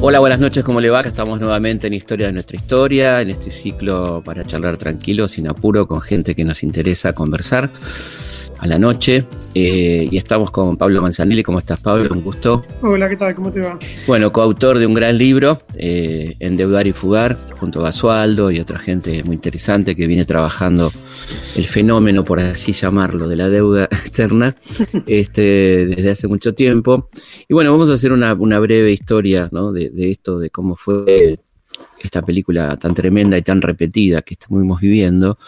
Hola, buenas noches, ¿cómo le va? Acá estamos nuevamente en Historia de nuestra historia, en este ciclo para charlar tranquilo, sin apuro, con gente que nos interesa conversar a la noche. Eh, y estamos con Pablo Manzanelli. ¿Cómo estás, Pablo? Un gusto. Hola, ¿qué tal? ¿Cómo te va? Bueno, coautor de un gran libro, eh, Endeudar y Fugar, junto a Basualdo y otra gente muy interesante que viene trabajando el fenómeno, por así llamarlo, de la deuda externa este, desde hace mucho tiempo. Y bueno, vamos a hacer una, breve historia de, de esto, de cómo fue esta película tan tremenda y tan repetida que estamos viviendo,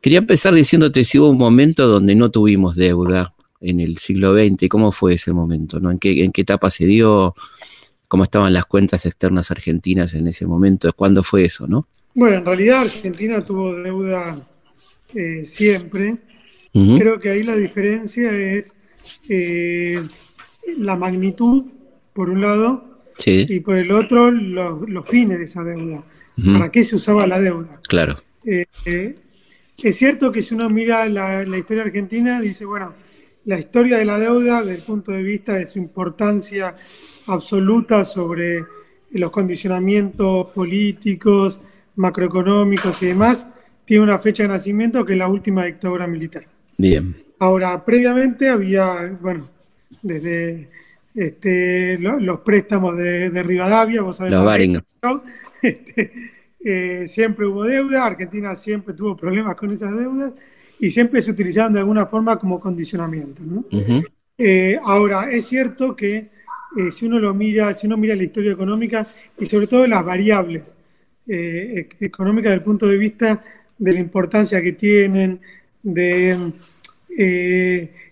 quería empezar diciéndote si hubo un momento donde no tuvimos deuda en el siglo XX, ¿cómo fue ese momento? ¿no? ¿En, qué, ¿En qué etapa se dio? ¿Cómo estaban las cuentas externas argentinas en ese momento? ¿Cuándo fue eso? ¿no? Bueno, en realidad Argentina tuvo deuda eh, siempre. Creo que ahí la diferencia es eh, la magnitud, por un lado, y por el otro los, fines de esa deuda. ¿Para qué se usaba la deuda? Claro. Eh, eh, es cierto que si uno mira la, historia argentina, dice, bueno, la historia de la deuda desde el punto de vista de su importancia absoluta sobre los condicionamientos políticos, macroeconómicos y demás, tiene una fecha de nacimiento que es la última dictadura militar. Bien. Ahora, previamente había, bueno, desde este, los préstamos de, Rivadavia, vos sabés. Este, eh, siempre hubo deuda, Argentina siempre tuvo problemas con esas deudas y siempre se utilizaban de alguna forma como condicionamiento. Eh, ahora, es cierto que eh, si uno lo mira, si uno mira la historia económica y sobre todo las variables económicas desde el punto de vista de la importancia que tienen, de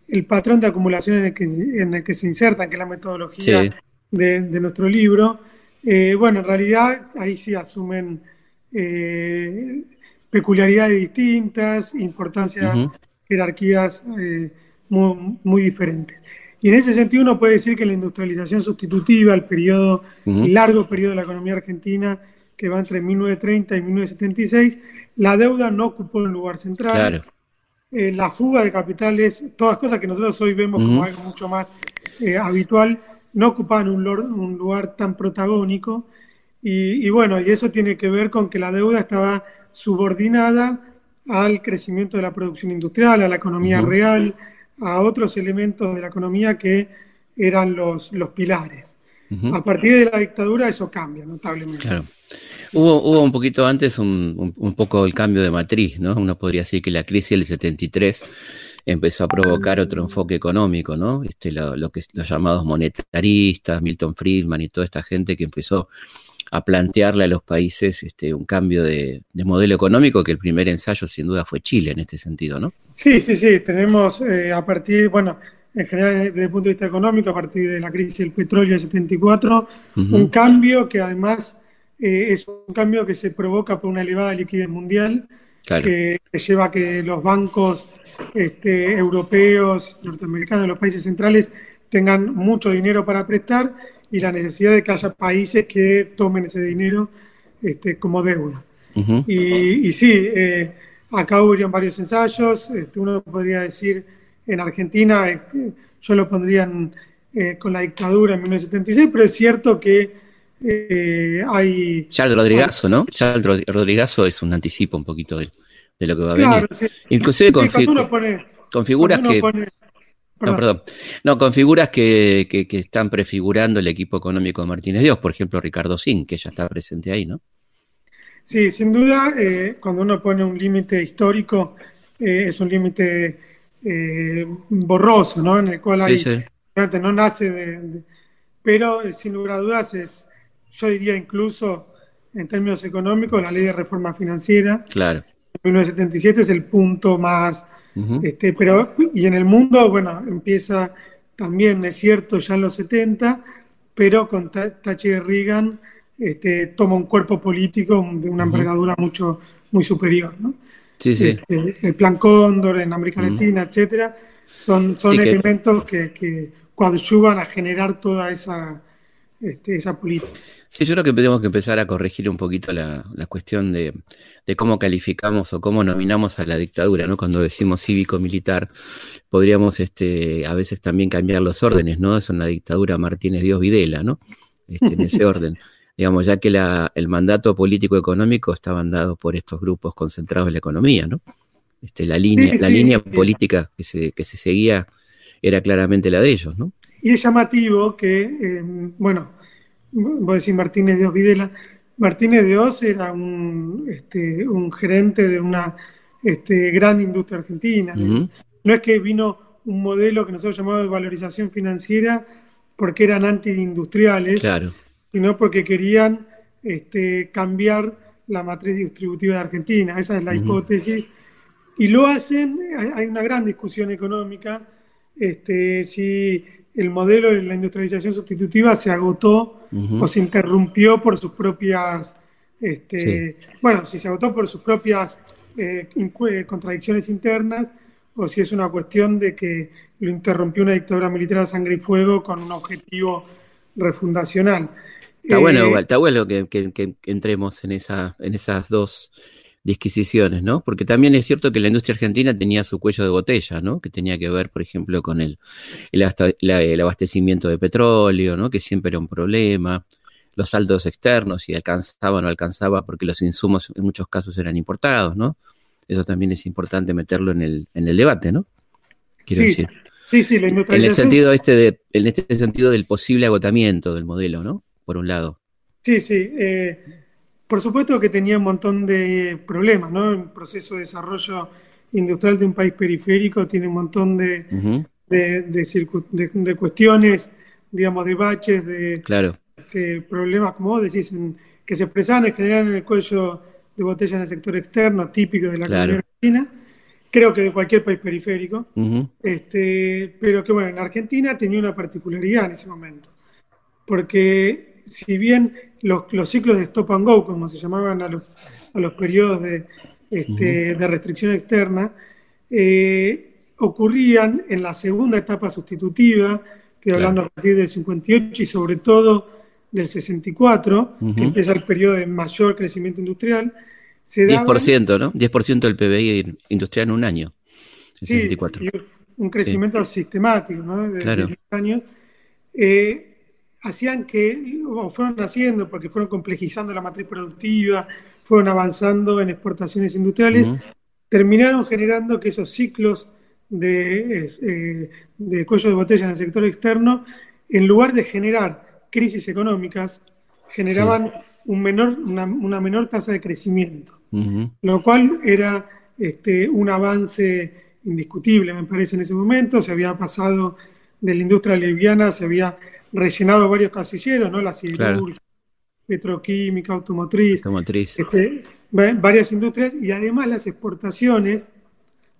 el patrón de acumulación en el que, en el que se insertan, que es la metodología de, nuestro libro, eh, bueno, en realidad ahí sí asumen eh, peculiaridades distintas, importancias, jerarquías eh, muy, diferentes. Y en ese sentido uno puede decir que la industrialización sustitutiva, el periodo, el largo periodo de la economía argentina, que va entre 1930 y 1976, la deuda no ocupó un lugar central. Claro eh, la fuga de capitales, todas cosas que nosotros hoy vemos como algo mucho más eh, habitual, no ocupaban un, un, lugar tan protagónico. Y, bueno, y eso tiene que ver con que la deuda estaba subordinada al crecimiento de la producción industrial, a la economía real, a otros elementos de la economía que eran los, los pilares. A partir de la dictadura eso cambia notablemente. Hubo, hubo un poquito antes un, un, poco el cambio de matriz, ¿no? Uno podría decir que la crisis del 73 empezó a provocar otro enfoque económico, ¿no? Este, lo, que los llamados monetaristas, Milton Friedman y toda esta gente que empezó a plantearle a los países este, un cambio de, modelo económico, que el primer ensayo sin duda fue Chile en este sentido, ¿no? Sí, sí, sí, tenemos eh, a partir, bueno, en general desde el punto de vista económico, a partir de la crisis del petróleo del 74, un cambio que además eh, es un cambio que se provoca por una elevada liquidez mundial, que, lleva a que los bancos este, europeos, norteamericanos, los países centrales tengan mucho dinero para prestar y la necesidad de que haya países que tomen ese dinero este, como deuda. y, sí, eh, acá hubo varios ensayos, este, uno podría decir en Argentina, este, yo lo pondría eh, con la dictadura en 1976, pero es cierto que eh, hay... Charles Rodrigazo, ¿no? Charles Rodrigazo es un anticipo un poquito de, lo que va a venir. Inclusive con, figuras que... No, perdón. No, con figuras que, están prefigurando el equipo económico de Martínez Dios, por ejemplo, Ricardo Sin, que ya está presente ahí, ¿no? Sí, sin duda, eh, cuando uno pone un límite histórico, eh, es un límite eh, borroso, ¿no? En el cual hay, no nace de, pero sin lugar a dudas es, yo diría incluso en términos económicos, la ley de reforma financiera. Claro. 1977 es el punto más, este, pero, y en el mundo, bueno, empieza también, es cierto, ya en los 70, pero con Thatcher Reagan este, toma un cuerpo político de una envergadura mucho, muy superior, ¿no? Sí, sí. Este, el plan Cóndor en América Latina, etcétera, son, son elementos que, que coadyuvan a generar toda esa este, esa política. Sí, yo creo que tenemos que empezar a corregir un poquito la, cuestión de, cómo calificamos o cómo nominamos a la dictadura, ¿no? Cuando decimos cívico-militar, podríamos este, a veces también cambiar los órdenes, ¿no? Es una dictadura Martínez Dios Videla, ¿no? Este, en ese orden. Digamos, ya que la, el mandato político-económico estaban dados por estos grupos concentrados en la economía, ¿no? Este, la línea, la línea política que se, que se seguía era claramente la de ellos, ¿no? Y es llamativo que, eh, bueno, voy a decir Martínez de Videla, Martínez de Oz era un, este, un gerente de una este, gran industria argentina. No es que vino un modelo que nosotros llamamos de valorización financiera porque eran antiindustriales, claro. sino porque querían este, cambiar la matriz distributiva de Argentina. Esa es la hipótesis. Y lo hacen, hay una gran discusión económica, este, si el modelo de la industrialización sustitutiva se agotó o se interrumpió por sus propias, este, bueno, si se agotó por sus propias eh, contradicciones internas o si es una cuestión de que lo interrumpió una dictadura militar a sangre y fuego con un objetivo refundacional. Está bueno, eh, está bueno que, que, entremos en, esa, en esas dos disquisiciones, ¿no? Porque también es cierto que la industria argentina tenía su cuello de botella, ¿no? Que tenía que ver, por ejemplo, con el, el, abastecimiento de petróleo, ¿no? Que siempre era un problema, los saldos externos, si alcanzaba o no alcanzaba, porque los insumos en muchos casos eran importados, ¿no? Eso también es importante meterlo en el, en el debate, ¿no? Quiero sí, decir. Sí, sí, la En el sentido este de, en este sentido del posible agotamiento del modelo, ¿no? Por un lado. Sí, sí. Eh, por supuesto que tenía un montón de problemas, ¿no? El proceso de desarrollo industrial de un país periférico tiene un montón de, de, cuestiones, digamos, de baches, de, problemas, como vos decís, que se expresaban en general en el cuello de botella en el sector externo, típico de la economía argentina, creo que de cualquier país periférico, este, pero que bueno, en Argentina tenía una particularidad en ese momento, porque si bien los, ciclos de stop and go, como se llamaban a los, a los periodos de, este, de restricción externa, eh, ocurrían en la segunda etapa sustitutiva, estoy hablando a partir del 58 y sobre todo del 64, que empieza el periodo de mayor crecimiento industrial. Se 10%, ¿no? 10% del PBI industrial en un año. El 64. un crecimiento sistemático, ¿no? De, claro. años. Eh, hacían que, o fueron haciendo, porque fueron complejizando la matriz productiva, fueron avanzando en exportaciones industriales, terminaron generando que esos ciclos de, eh, de cuello de botella en el sector externo, en lugar de generar crisis económicas, generaban un menor, una, menor tasa de crecimiento, lo cual era este, un avance indiscutible, me parece, en ese momento. Se había pasado de la industria liviana, se había rellenado varios casilleros, ¿no? La siderúrgica, petroquímica, automotriz, automotriz. Este, varias industrias y además las exportaciones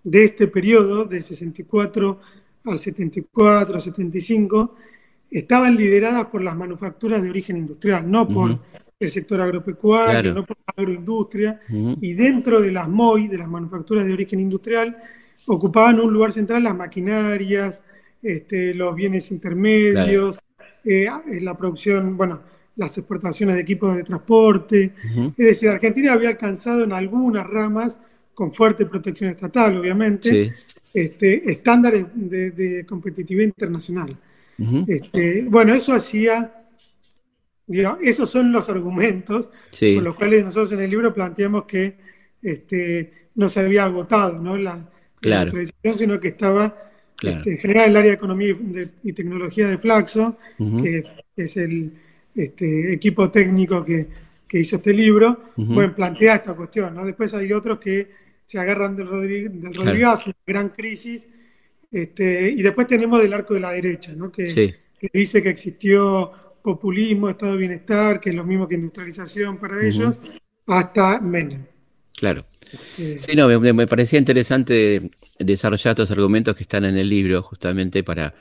de este periodo, de 64 al 74, 75, estaban lideradas por las manufacturas de origen industrial, no por el sector agropecuario, no por la agroindustria, y dentro de las MOI, de las manufacturas de origen industrial, ocupaban un lugar central las maquinarias, este, los bienes intermedios, eh, la producción, bueno, las exportaciones de equipos de transporte. Es decir, Argentina había alcanzado en algunas ramas, con fuerte protección estatal, obviamente, este, estándares de, competitividad internacional. este, bueno, eso hacía, digamos, esos son los argumentos por los cuales nosotros en el libro planteamos que este, no se había agotado ¿no? la, claro. sino que estaba este, en general, el área de economía y tecnología de Flaxo, que es el este, equipo técnico que, hizo este libro, bueno, plantea esta cuestión. ¿no? Después hay otros que se agarran del, Rodríguez, del gran crisis, este, y después tenemos del arco de la derecha, ¿no? que, dice que existió populismo, estado de bienestar, que es lo mismo que industrialización para ellos, hasta Menem. Claro. Este, sí, no, me, parecía interesante desarrollar estos argumentos que están en el libro, justamente para,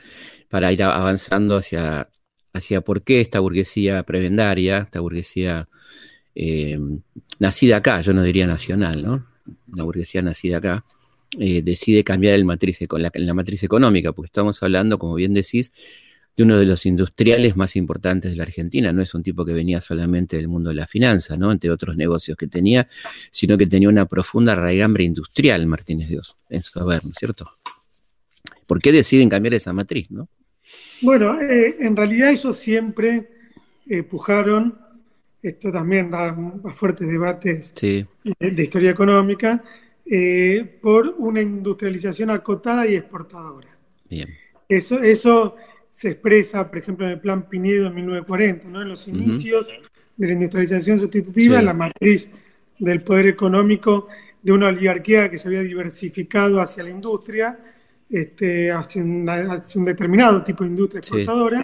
para ir avanzando hacia, hacia por qué esta burguesía prebendaria, esta burguesía eh, nacida acá, yo no diría nacional, ¿no? Una burguesía nacida acá, eh, decide cambiar el matriz, la, la matriz económica, porque estamos hablando, como bien decís, de uno de los industriales más importantes de la Argentina. No es un tipo que venía solamente del mundo de la finanza, ¿no? Entre otros negocios que tenía, sino que tenía una profunda raigambre industrial, Martínez Dios, en su haber, ¿no es cierto? ¿Por qué deciden cambiar esa matriz, no? Bueno, eh, en realidad ellos siempre eh, pujaron, esto también da a fuertes debates de, historia económica, eh, por una industrialización acotada y exportadora. Bien. Eso, eso se expresa, por ejemplo, en el Plan Pinedo en 1940, ¿no? en los inicios de la industrialización sustitutiva, en la matriz del poder económico de una oligarquía que se había diversificado hacia la industria, este, hacia, un determinado tipo de industria exportadora,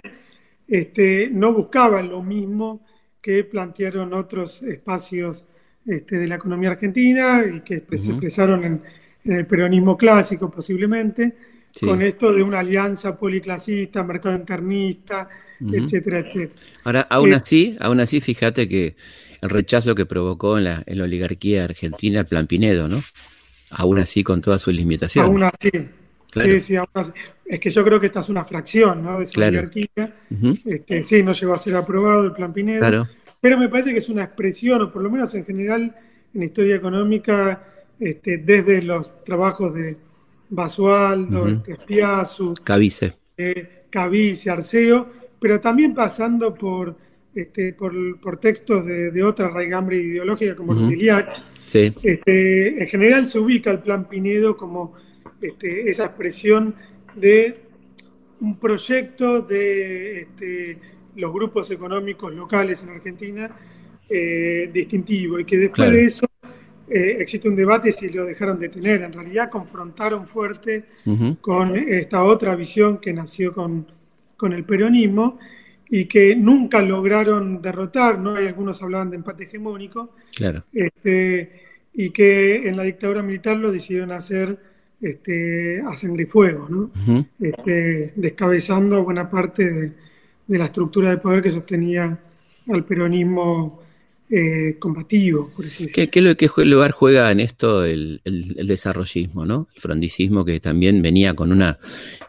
este, no buscaba lo mismo que plantearon otros espacios este, de la economía argentina y que se expresaron en, el peronismo clásico posiblemente, con esto de una alianza policlasista, mercado internista, etcétera, etcétera. Ahora, aún eh, así, aún así, fíjate que el rechazo que provocó en la, en la oligarquía argentina el Plan Pinedo, ¿no? Aún así, con todas sus limitaciones. Aún así, Sí, sí, es que yo creo que esta es una fracción ¿no? de esa oligarquía. Este, sí, no llegó a ser aprobado el plan Pinedo, pero me parece que es una expresión, o por lo menos en general en historia económica, este, desde los trabajos de Basualdo, uh Cavice. Eh, Cavice, Arceo, pero también pasando por, este, por, textos de, otra raigambre ideológica como los de Liach. Este, en general se ubica el plan Pinedo como este, esa expresión de un proyecto de este, los grupos económicos locales en Argentina eh, distintivo y que después de eso eh, existe un debate si lo dejaron de tener. En realidad confrontaron fuerte con esta otra visión que nació con, el peronismo y que nunca lograron derrotar, ¿no? Hay algunos hablaban de empate hegemónico, claro. este, y que en la dictadura militar lo decidieron hacer este, a sangre y fuego, ¿no? este, descabezando buena parte de, la estructura de poder que sostenía al peronismo eh, combativo, por así decirlo. ¿Qué, lugar juega en esto el, desarrollismo, ¿no? el frondicismo que también venía con una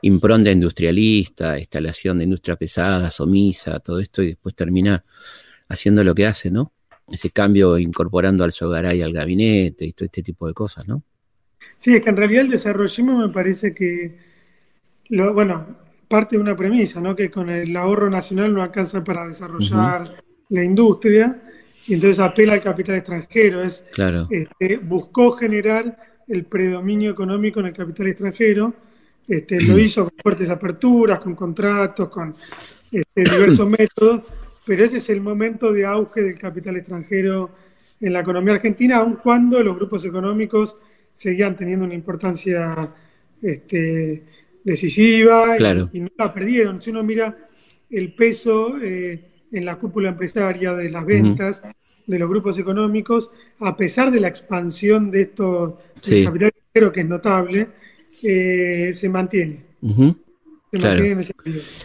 impronta industrialista, instalación de industria pesada, somisa, todo esto, y después termina haciendo lo que hace, ¿no? Ese cambio incorporando al Sogaray al gabinete y todo este tipo de cosas, ¿no? Sí, es que en realidad el desarrollismo me parece que, lo, bueno, parte de una premisa, ¿no? Que con el ahorro nacional no alcanza para desarrollar la industria y entonces apela al capital extranjero. Es, claro. Este, buscó generar el predominio económico en el capital extranjero. Este, lo hizo con fuertes aperturas, con contratos, con este, diversos métodos, pero ese es el momento de auge del capital extranjero en la economía argentina, aun cuando los grupos económicos seguían teniendo una importancia este, decisiva y, no la perdieron. Si uno mira el peso eh, en la cúpula empresaria de las ventas de los grupos económicos, a pesar de la expansión de estos sí. capital que es notable, eh, se mantiene. Se mantiene en ese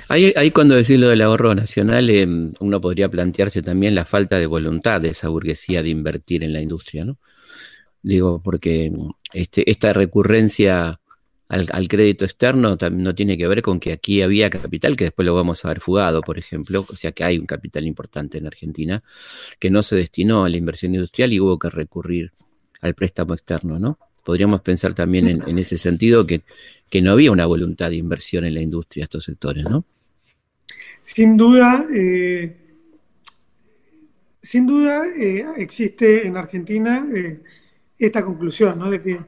ahí, ahí, cuando decís lo del ahorro nacional, eh, uno podría plantearse también la falta de voluntad de esa burguesía de invertir en la industria, ¿no? Digo, porque este, esta recurrencia al, crédito externo no tiene que ver con que aquí había capital que después lo vamos a ver fugado, por ejemplo, o sea que hay un capital importante en Argentina que no se destinó a la inversión industrial y hubo que recurrir al préstamo externo, ¿no? Podríamos pensar también en, ese sentido que, no había una voluntad de inversión en la industria, estos sectores, ¿no? Sin duda, eh, sin duda eh, existe en Argentina eh, esta conclusión, ¿no? De que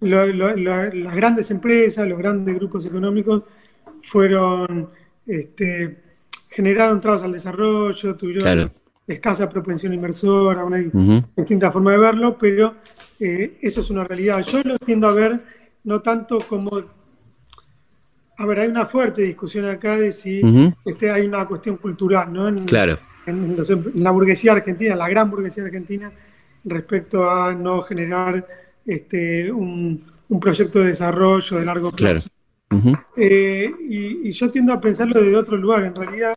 las grandes empresas, los grandes grupos económicos fueron, este, generaron trabas al desarrollo, tuvieron escasa propensión inversora, una distinta forma de verlo, pero eh, eso es una realidad. Yo lo tiendo a ver no tanto como... A ver, hay una fuerte discusión acá de si este, hay una cuestión cultural, ¿no? claro. en la burguesía argentina, la gran burguesía argentina, respecto a no generar este, un, proyecto de desarrollo de largo plazo. Eh, y, yo tiendo a pensarlo desde otro lugar. En realidad,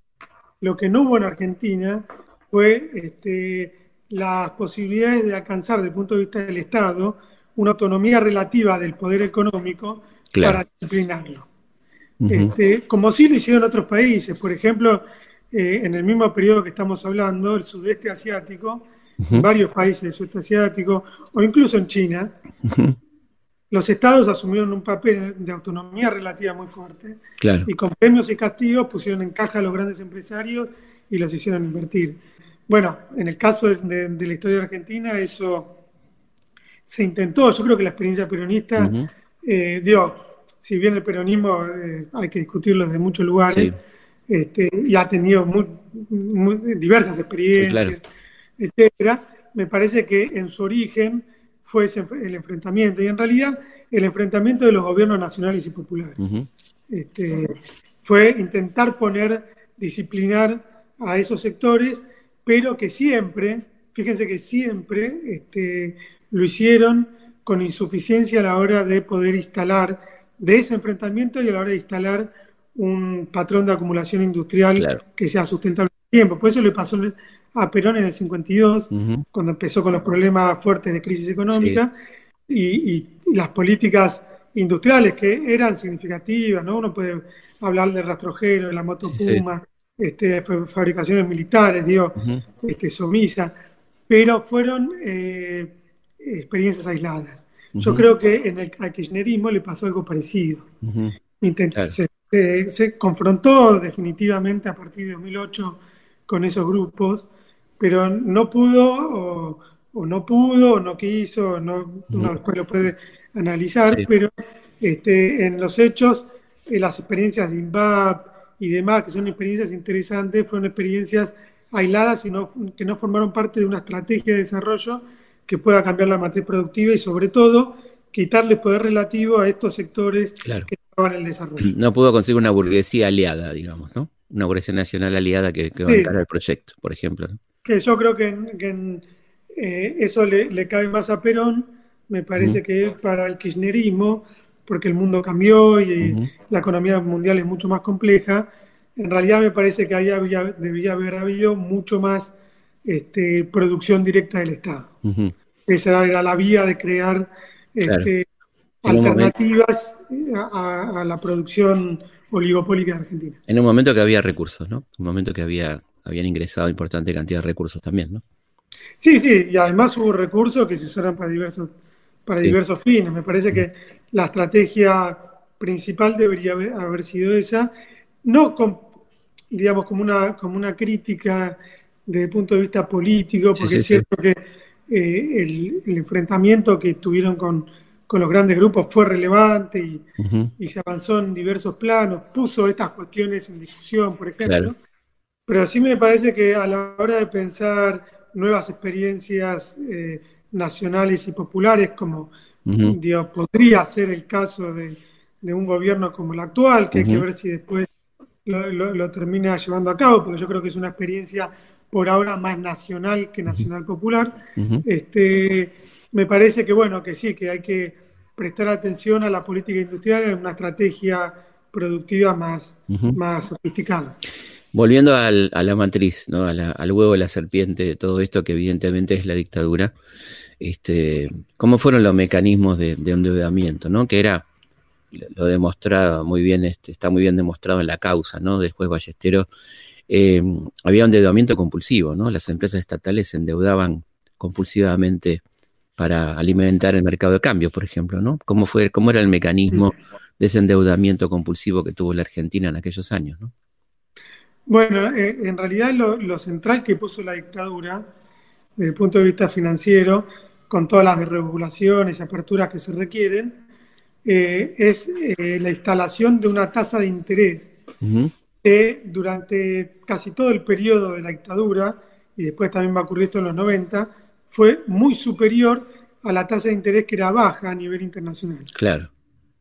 lo que no hubo en Argentina fue este, las posibilidades de alcanzar, desde el punto de vista del Estado, una autonomía relativa del poder económico para disciplinarlo. este, como sí lo hicieron otros países. Por ejemplo, eh, en el mismo periodo que estamos hablando, el sudeste asiático, varios países del sudeste asiático, o incluso en China, los estados asumieron un papel de autonomía relativa muy fuerte. Y con premios y castigos pusieron en caja a los grandes empresarios y los hicieron invertir. Bueno, en el caso de, la historia de Argentina, eso se intentó. Yo creo que la experiencia peronista eh, dio, si bien el peronismo eh, hay que discutirlo desde muchos lugares, este, y ha tenido diversas experiencias, etcétera, me parece que en su origen fue el enfrentamiento, y en realidad el enfrentamiento de los gobiernos nacionales y populares. este, fue intentar poner, disciplinar a esos sectores, pero que siempre, fíjense que siempre este, lo hicieron con insuficiencia a la hora de poder instalar, de ese enfrentamiento y a la hora de instalar un patrón de acumulación industrial que sea sustentable en el tiempo. Por eso le pasó a Perón en el 52, cuando empezó con los problemas fuertes de crisis económica, y, las políticas industriales que eran significativas, ¿no? Uno puede hablar de rastrojero, de la moto Puma, este, fabricaciones militares, digo, este, Somisa, pero fueron eh, experiencias aisladas. Yo creo que en el kirchnerismo le pasó algo parecido. se, confrontó definitivamente a partir de 2008 con esos grupos, pero no pudo o, no pudo o no quiso, no, uno después lo puede analizar, pero este, en los hechos, en las experiencias de INVAP y demás, que son experiencias interesantes, fueron experiencias aisladas y que no formaron parte de una estrategia de desarrollo que pueda cambiar la matriz productiva y sobre todo quitarle poder relativo a estos sectores que estaban en el desarrollo. No pudo conseguir una burguesía aliada, digamos, ¿no? Una burguesía nacional aliada que, que bancara el proyecto, por ejemplo. Que yo creo que, eh, eso le, cabe más a Perón, me parece que es para el kirchnerismo, porque el mundo cambió y la economía mundial es mucho más compleja. En realidad me parece que ahí debía haber habido mucho más este, producción directa del Estado. Esa era la vía de crear este, alternativas a, la producción oligopólica de Argentina. En un momento que había recursos, ¿no? Un momento que había, habían ingresado importante cantidad de recursos también, ¿no? Sí, sí, y además hubo recursos que se usaron para diversos, para diversos fines. Me parece que la estrategia principal debería haber, sido esa, no digamos como una, como una crítica desde el punto de vista político, porque es cierto que eh, el, enfrentamiento que tuvieron con, los grandes grupos fue relevante y, se avanzó en diversos planos, puso estas cuestiones en discusión, por ejemplo. Pero sí me parece que a la hora de pensar nuevas experiencias eh, nacionales y populares, como podría ser el caso de, un gobierno como el actual, que hay que ver si después lo, lo, termina llevando a cabo, porque yo creo que es una experiencia por ahora más nacional que nacional popular. este, me parece que bueno, que sí, que hay que prestar atención a la política industrial en una estrategia productiva más, más sofisticada. Volviendo a la matriz, ¿no? al huevo de la serpiente, de todo esto que evidentemente es la dictadura, este, ¿cómo fueron los mecanismos de, endeudamiento? ¿no? Que era, lo demostraba muy bien, este, está muy bien demostrado en la causa ¿no? del juez Ballestero, eh, había un endeudamiento compulsivo, ¿no? Las empresas estatales se endeudaban compulsivamente para alimentar el mercado de cambio, por ejemplo, ¿no? ¿Cómo, fue, cómo era el mecanismo de ese endeudamiento compulsivo que tuvo la Argentina en aquellos años, ¿no? Bueno, eh, en realidad lo, central que puso la dictadura, desde el punto de vista financiero, con todas las desregulaciones y aperturas que se requieren, eh, es la instalación de una tasa de interés que durante casi todo el periodo de la dictadura, y después también va a ocurrir esto en los 90, fue muy superior a la tasa de interés que era baja a nivel internacional. Claro.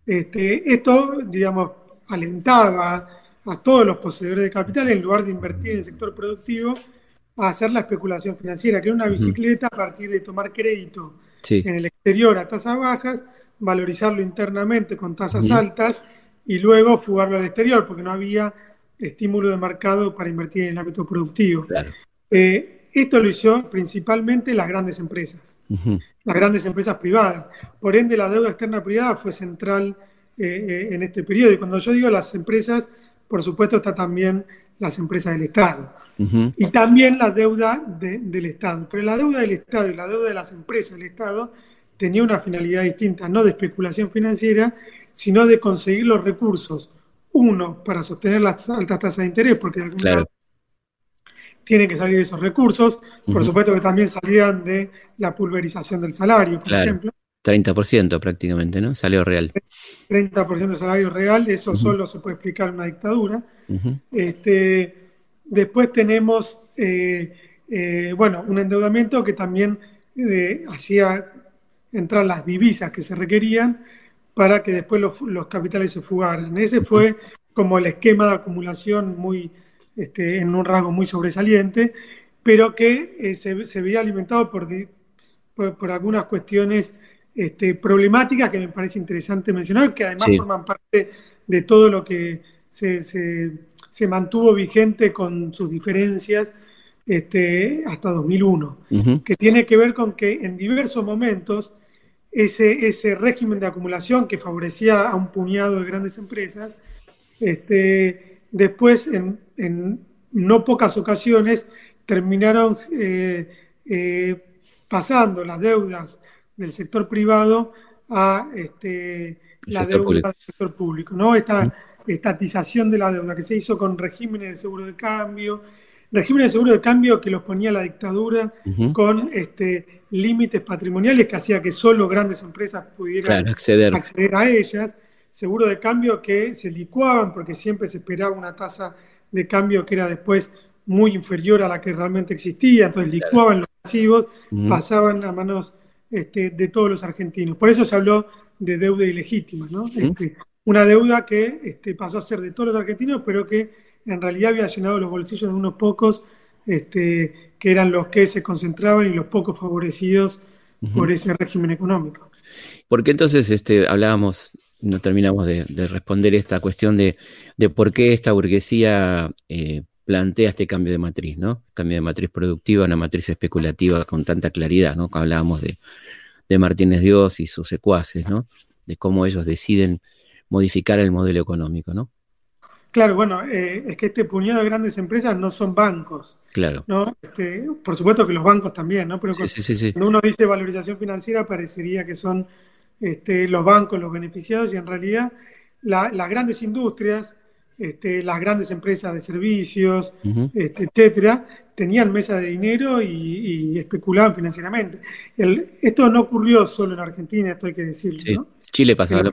Este, esto, digamos, alentaba a todos los poseedores de capital, en lugar de invertir en el sector productivo, a hacer la especulación financiera, que era una bicicleta a partir de tomar crédito en el exterior a tasas bajas, valorizarlo internamente con tasas altas y luego fugarlo al exterior, porque no había estímulo de mercado para invertir en el ámbito productivo. Eh, esto lo hizo principalmente las grandes empresas, las grandes empresas privadas. Por ende, la deuda externa privada fue central en este periodo. Y cuando yo digo las empresas, por supuesto está también las empresas del Estado. Y también la deuda del Estado. Pero la deuda del Estado y la deuda de las empresas del Estado tenía una finalidad distinta, no de especulación financiera, sino de conseguir los recursos. Uno, para sostener las altas tasas de interés, porque de alguna claro. tienen que salir de esos recursos. Por supuesto que también salían de la pulverización del salario, por ejemplo. 30% prácticamente, ¿no? Salario real. 30% de salario real, eso solo se puede explicar en una dictadura. este, después tenemos, eh, eh, bueno, un endeudamiento que también eh, hacía entrar las divisas que se requerían para que después los, capitales se fugaran. Ese fue como el esquema de acumulación muy, este, en un rasgo muy sobresaliente, pero que se, se, veía alimentado por, por algunas cuestiones este, problemáticas que me parece interesante mencionar, que además forman parte de todo lo que se, mantuvo vigente con sus diferencias este, hasta 2001, que tiene que ver con que en diversos momentos ese, ese régimen de acumulación que favorecía a un puñado de grandes empresas, este, después en, no pocas ocasiones terminaron eh, eh, pasando las deudas del sector privado a este, la deuda del sector público. ¿no? Esta estatización de la deuda que se hizo con regímenes de seguro de cambio, regímenes de seguro de cambio que los ponía la dictadura con este, límites patrimoniales que hacía que solo grandes empresas pudieran acceder. acceder a ellas, seguro de cambio que se licuaban porque siempre se esperaba una tasa de cambio que era después muy inferior a la que realmente existía, entonces licuaban los pasivos, pasaban a manos este, de todos los argentinos. Por eso se habló de deuda ilegítima, ¿no? Este, una deuda que este, pasó a ser de todos los argentinos, pero que en realidad había llenado los bolsillos de unos pocos, este, que eran los que se concentraban y los pocos favorecidos por ese régimen económico. ¿Por qué entonces este, hablábamos, no terminamos de, responder esta cuestión de, por qué esta burguesía eh, plantea este cambio de matriz, ¿no? Cambio de matriz productiva, una matriz especulativa con tanta claridad, ¿no? Hablábamos de, de Martínez Dios y sus secuaces, ¿no? De cómo ellos deciden modificar el modelo económico, ¿no? Claro, bueno, eh, es que este puñado de grandes empresas no son bancos. Claro. ¿no? Este, por supuesto que los bancos también, ¿no? Pero cuando uno dice valorización financiera, parecería que son este, los bancos los beneficiados y en realidad las grandes industrias, este, las grandes empresas de servicios, este, etcétera, tenían mesa de dinero y, especulaban financieramente. esto no ocurrió solo en Argentina, esto hay que decirlo. Chile pasó. En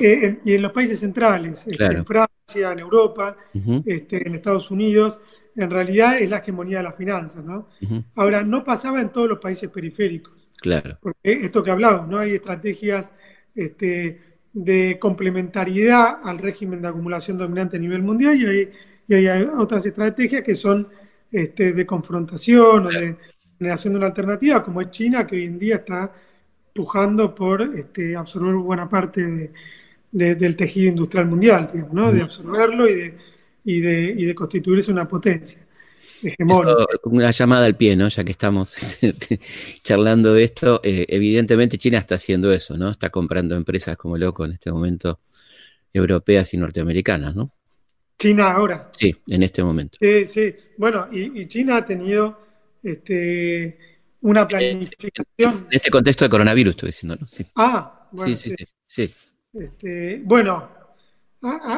eh, y en los países centrales, este, en Francia, en Europa, este, en Estados Unidos, en realidad es la hegemonía de las finanzas. ¿no? Ahora, no pasaba en todos los países periféricos. Claro. Porque esto que hablamos, ¿no? Hay estrategias este, de complementariedad al régimen de acumulación dominante a nivel mundial y hay, y hay otras estrategias que son este, de confrontación o de generación de una alternativa, como es China, que hoy en día está pujando por este, absorber buena parte del tejido industrial mundial, ¿no? de absorberlo y de, y, de, y de constituirse una potencia. una llamada al pie, ¿no? Ya que estamos charlando de esto, eh, evidentemente China está haciendo eso, ¿no? Está comprando empresas como loco en este momento, europeas y norteamericanas, ¿no? China ahora. Sí, en este momento. Sí, sí. Bueno, y, China ha tenido este, una planificación. En este contexto de coronavirus, estoy diciendo, ¿no? Sí. Ah, bueno. Sí, sí, sí. Este, bueno,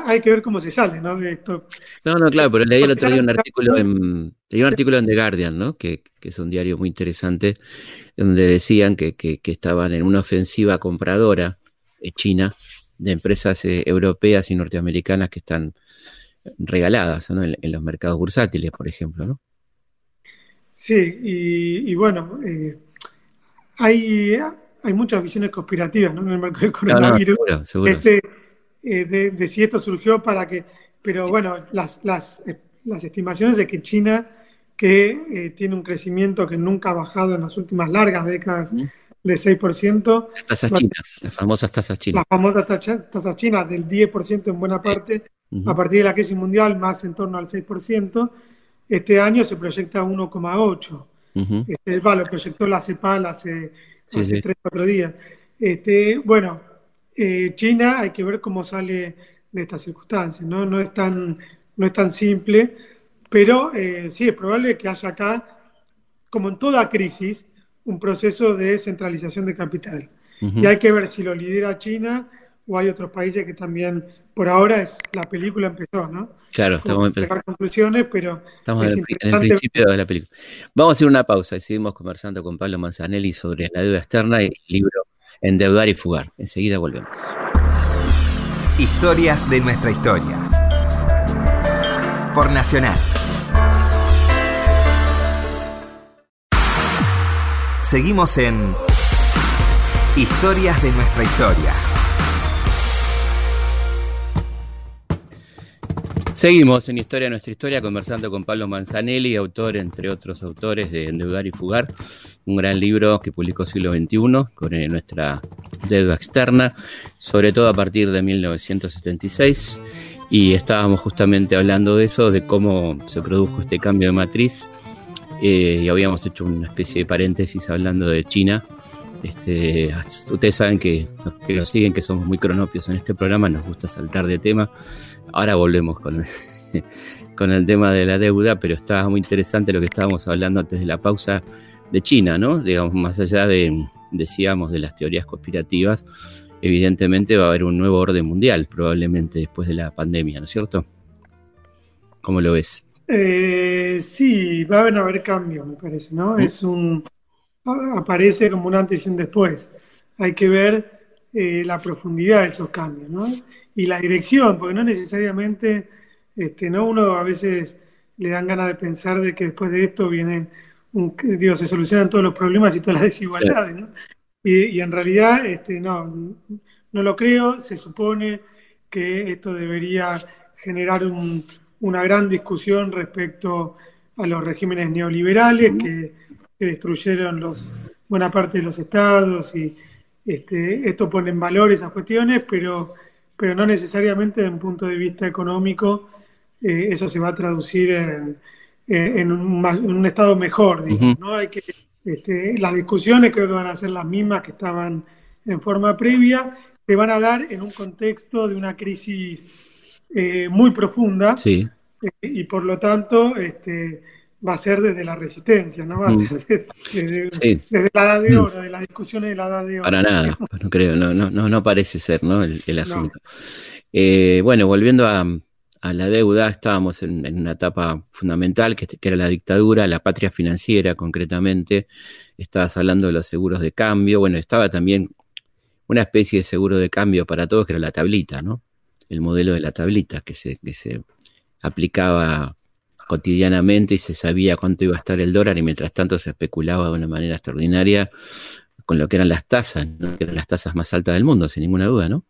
hay que ver cómo se sale, ¿no? De esto. No, no, claro, pero leí el otro día un artículo en, leí un artículo en The Guardian, ¿no? Que, es un diario muy interesante, donde decían que, que, estaban en una ofensiva compradora de China de empresas eh, europeas y norteamericanas que están regaladas en, los mercados bursátiles, por ejemplo, ¿no? Sí, y, bueno, eh, hay, hay muchas visiones conspirativas ¿no? en el marco del coronavirus. Este, eh, de, si esto surgió para que. Pero bueno, las, las, eh, las estimaciones de que China, que tiene un crecimiento que nunca ha bajado en las últimas largas décadas de 6%. Las tasas chinas, las famosas tasas chinas. Las famosas tasas chinas del 10% en buena parte a partir de la crisis mundial más en torno al 6%, este año se proyecta 1,8%. este, lo proyectó la CEPAL hace, 3 o 4 días. Este, bueno, eh, China hay que ver cómo sale de estas circunstancias, ¿no? No es tan, no es tan simple, pero eh, sí es probable que haya acá, como en toda crisis, un proceso de centralización de capital. Y hay que ver si lo lidera China o hay otros países que también, por ahora es la película empezó, ¿no? Claro, estamos en conclusiones, pero estamos en el, principio de la película. Vamos a hacer una pausa y seguimos conversando con Pablo Manzanelli sobre la deuda externa y el libro Endeudar y Fugar. Enseguida volvemos. Historias de nuestra historia. Por Nacional. Seguimos en Historias de nuestra historia. Seguimos en Historia de nuestra historia conversando con Pablo Manzanelli, autor, entre otros autores, de Endeudar y Fugar, un gran libro que publicó siglo XXI con eh, nuestra deuda externa, sobre todo a partir de 1976. Y estábamos justamente hablando de eso, de cómo se produjo este cambio de matriz. Eh, y habíamos hecho una especie de paréntesis hablando de China, este, ustedes saben que los que lo siguen, que somos muy cronopios en este programa, nos gusta saltar de tema. Ahora volvemos con el, con el tema de la deuda, pero estaba muy interesante lo que estábamos hablando antes de la pausa de China, ¿no? Digamos, más allá de, decíamos, de las teorías conspirativas, evidentemente va a haber un nuevo orden mundial, probablemente después de la pandemia, ¿no es cierto? ¿Cómo lo ves? Eh, sí, va a haber cambios, me parece, ¿no? ¿Mm? Es un aparece como un antes y un después. Hay que ver eh, la profundidad de esos cambios, ¿no? Y la dirección, porque no necesariamente, este, ¿no? Uno a veces le dan ganas de pensar de que después de esto viene, un, digo, se solucionan todos los problemas y todas las desigualdades, ¿no? Y, en realidad, este, no, no lo creo, se supone que esto debería generar una gran discusión respecto a los regímenes neoliberales que que destruyeron los, buena parte de los estados y este, esto pone en valor esas cuestiones, pero, pero no necesariamente desde un punto de vista económico eh, eso se va a traducir en, en, un, estado mejor. ¿no? Hay que, este, las discusiones creo que van a ser las mismas que estaban en forma previa, se van a dar en un contexto de una crisis eh, muy profunda sí. Eh, y por lo tanto este, va a ser desde la resistencia, no va a mm. ser desde, la edad de mm. oro, de las discusiones de la edad de oro. Para nada, no creo, no, no, no, parece ser ¿no? el, asunto. Eh, bueno, volviendo a, la deuda, estábamos en, una etapa fundamental que, que, era la dictadura, la patria financiera concretamente. Estabas hablando de los seguros de cambio, bueno, estaba también una especie de seguro de cambio para todos, que era la tablita, ¿no? El modelo de la tablita que se, que se aplicaba cotidianamente y se sabía cuánto iba a estar el dólar y mientras tanto se especulaba de una manera extraordinaria con lo que eran las tasas, que eran las tasas más altas del mundo, sin ninguna duda, ¿no?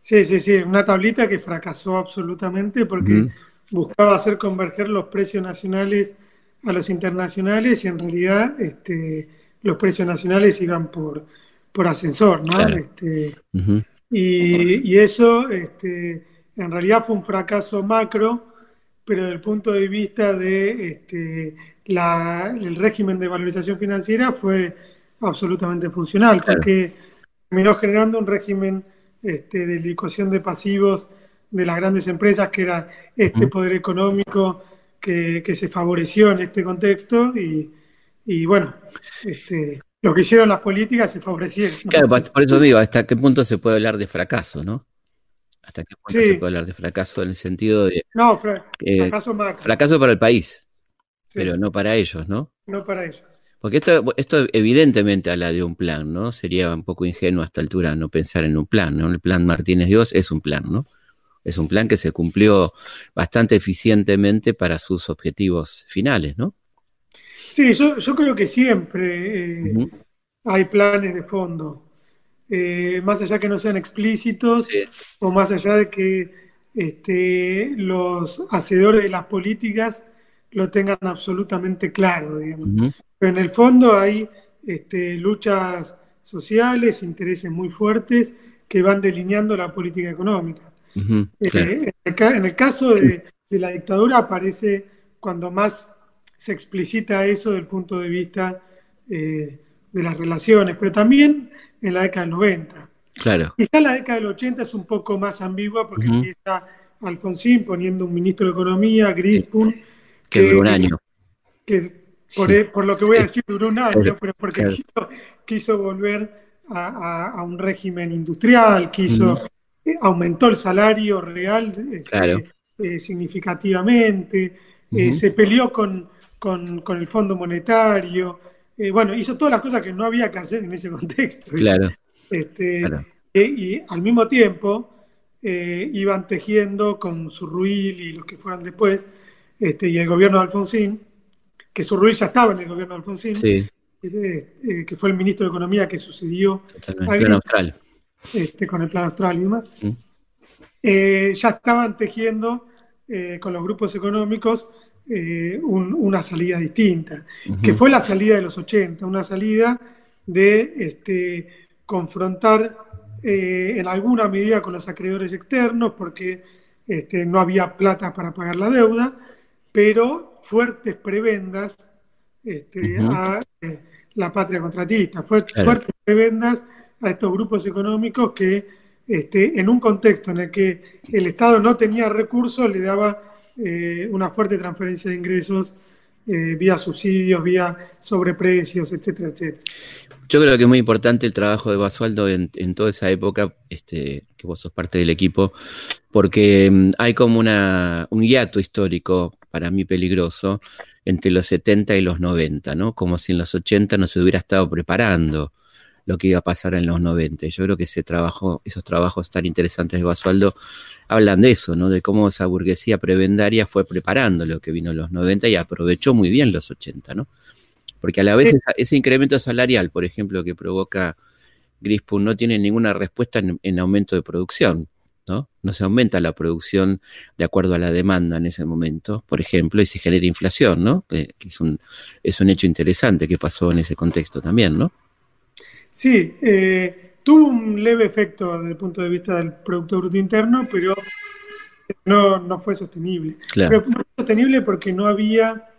Sí, sí, sí, una tablita que fracasó absolutamente porque buscaba hacer converger los precios nacionales a los internacionales y en realidad este, los precios nacionales iban por, por ascensor, ¿no? Este, y, y, eso este, en realidad fue un fracaso macro pero desde el punto de vista de este, el régimen de valorización financiera fue absolutamente funcional, porque terminó generando un régimen este, de licuación de pasivos de las grandes empresas, que era este poder económico que, se favoreció en este contexto y, bueno, este, lo que hicieron las políticas se favorecieron. Claro, por eso digo, hasta qué punto se puede hablar de fracaso, ¿no? Hasta qué punto se puede hablar de fracaso en el sentido de... No, eh, fracaso Fracaso para el país, pero no para ellos, ¿no? No para ellos. Porque esto, esto evidentemente habla de un plan, ¿no? Sería un poco ingenuo a esta altura no pensar en un plan, ¿no? El plan Martínez Dios es un plan, ¿no? Es un plan que se cumplió bastante eficientemente para sus objetivos finales, ¿no? Sí, yo, yo creo que siempre eh, hay planes de fondo. Eh, más allá que no sean explícitos o más allá de que este, los hacedores de las políticas lo tengan absolutamente claro, digamos. Pero en el fondo hay este, luchas sociales, intereses muy fuertes que van delineando la política económica. Eh, en, el, caso de, la dictadura aparece cuando más se explicita eso desde el punto de vista eh, de las relaciones, pero también en la década del 90. Claro. Quizá la década del 80 es un poco más ambigua porque empieza Alfonsín poniendo un ministro de Economía, Grispun. Que, duró un año. Que por, lo que voy a decir duró un año, pero porque quiso, volver a, un régimen industrial, quiso, eh, aumentó el salario real este, eh, significativamente, eh, se peleó con, con, el Fondo Monetario, bueno, hizo todas las cosas que no había que hacer en ese contexto. Claro. Este, y al mismo tiempo iban tejiendo con Surruil y los que fueron después, este, y el gobierno de Alfonsín, que Surruil ya estaba en el gobierno de Alfonsín, que fue el ministro de Economía que sucedió al plan austral. Este, con el plan austral y demás. Mm. Eh, ya estaban tejiendo eh, con los grupos económicos eh, una salida distinta, que fue la salida de los 80, una salida de este, confrontar en alguna medida con los acreedores externos, porque este, no había plata para pagar la deuda, pero fuertes prebendas este, a la patria contratista, fuertes prebendas a estos grupos económicos que este, en un contexto en el que el Estado no tenía recursos le daba eh, una fuerte transferencia de ingresos eh, vía subsidios, vía sobreprecios, etcétera, etcétera. Yo creo que es muy importante el trabajo de Basualdo en, toda esa época, este, que vos sos parte del equipo, porque mm, hay como una, un hiato histórico, para mí peligroso, entre los 70 y los 90, ¿no? Como si en los 80 no se hubiera estado preparando lo que iba a pasar en los 90. Yo creo que ese trabajo, esos trabajos tan interesantes de Basualdo hablan de eso, ¿no? De cómo esa burguesía prebendaria fue preparando lo que vino en los 90 y aprovechó muy bien los 80, ¿no? Porque a la vez ese incremento salarial, por ejemplo, que provoca Grispun, no tiene ninguna respuesta en, aumento de producción, ¿no? No se aumenta la producción de acuerdo a la demanda en ese momento, por ejemplo, y se genera inflación, ¿no? Que, es, un, es un hecho interesante que pasó en ese contexto también, ¿no? Sí, eh, tuvo un leve efecto desde el punto de vista del Producto Bruto Interno, pero no, fue sostenible. Pero no fue sostenible porque no había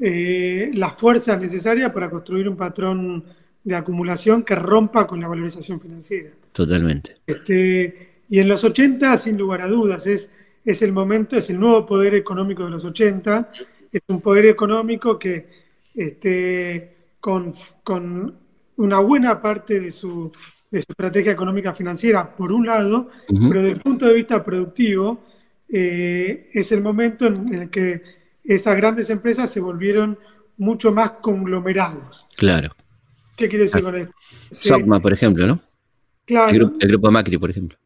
eh, las fuerzas necesarias para construir un patrón de acumulación que rompa con la valorización financiera. Totalmente. Este, y en los 80, sin lugar a dudas, es, es el momento, es el nuevo poder económico de los 80, es un poder económico que este, con, con una buena parte de su, de su estrategia económica financiera, por un lado, pero desde el punto de vista productivo, eh, es el momento en el que esas grandes empresas se volvieron mucho más conglomerados. Claro. ¿Qué quiere decir con esto? SOCMA, por ejemplo, ¿no? Claro. El, grupo Macri, por ejemplo.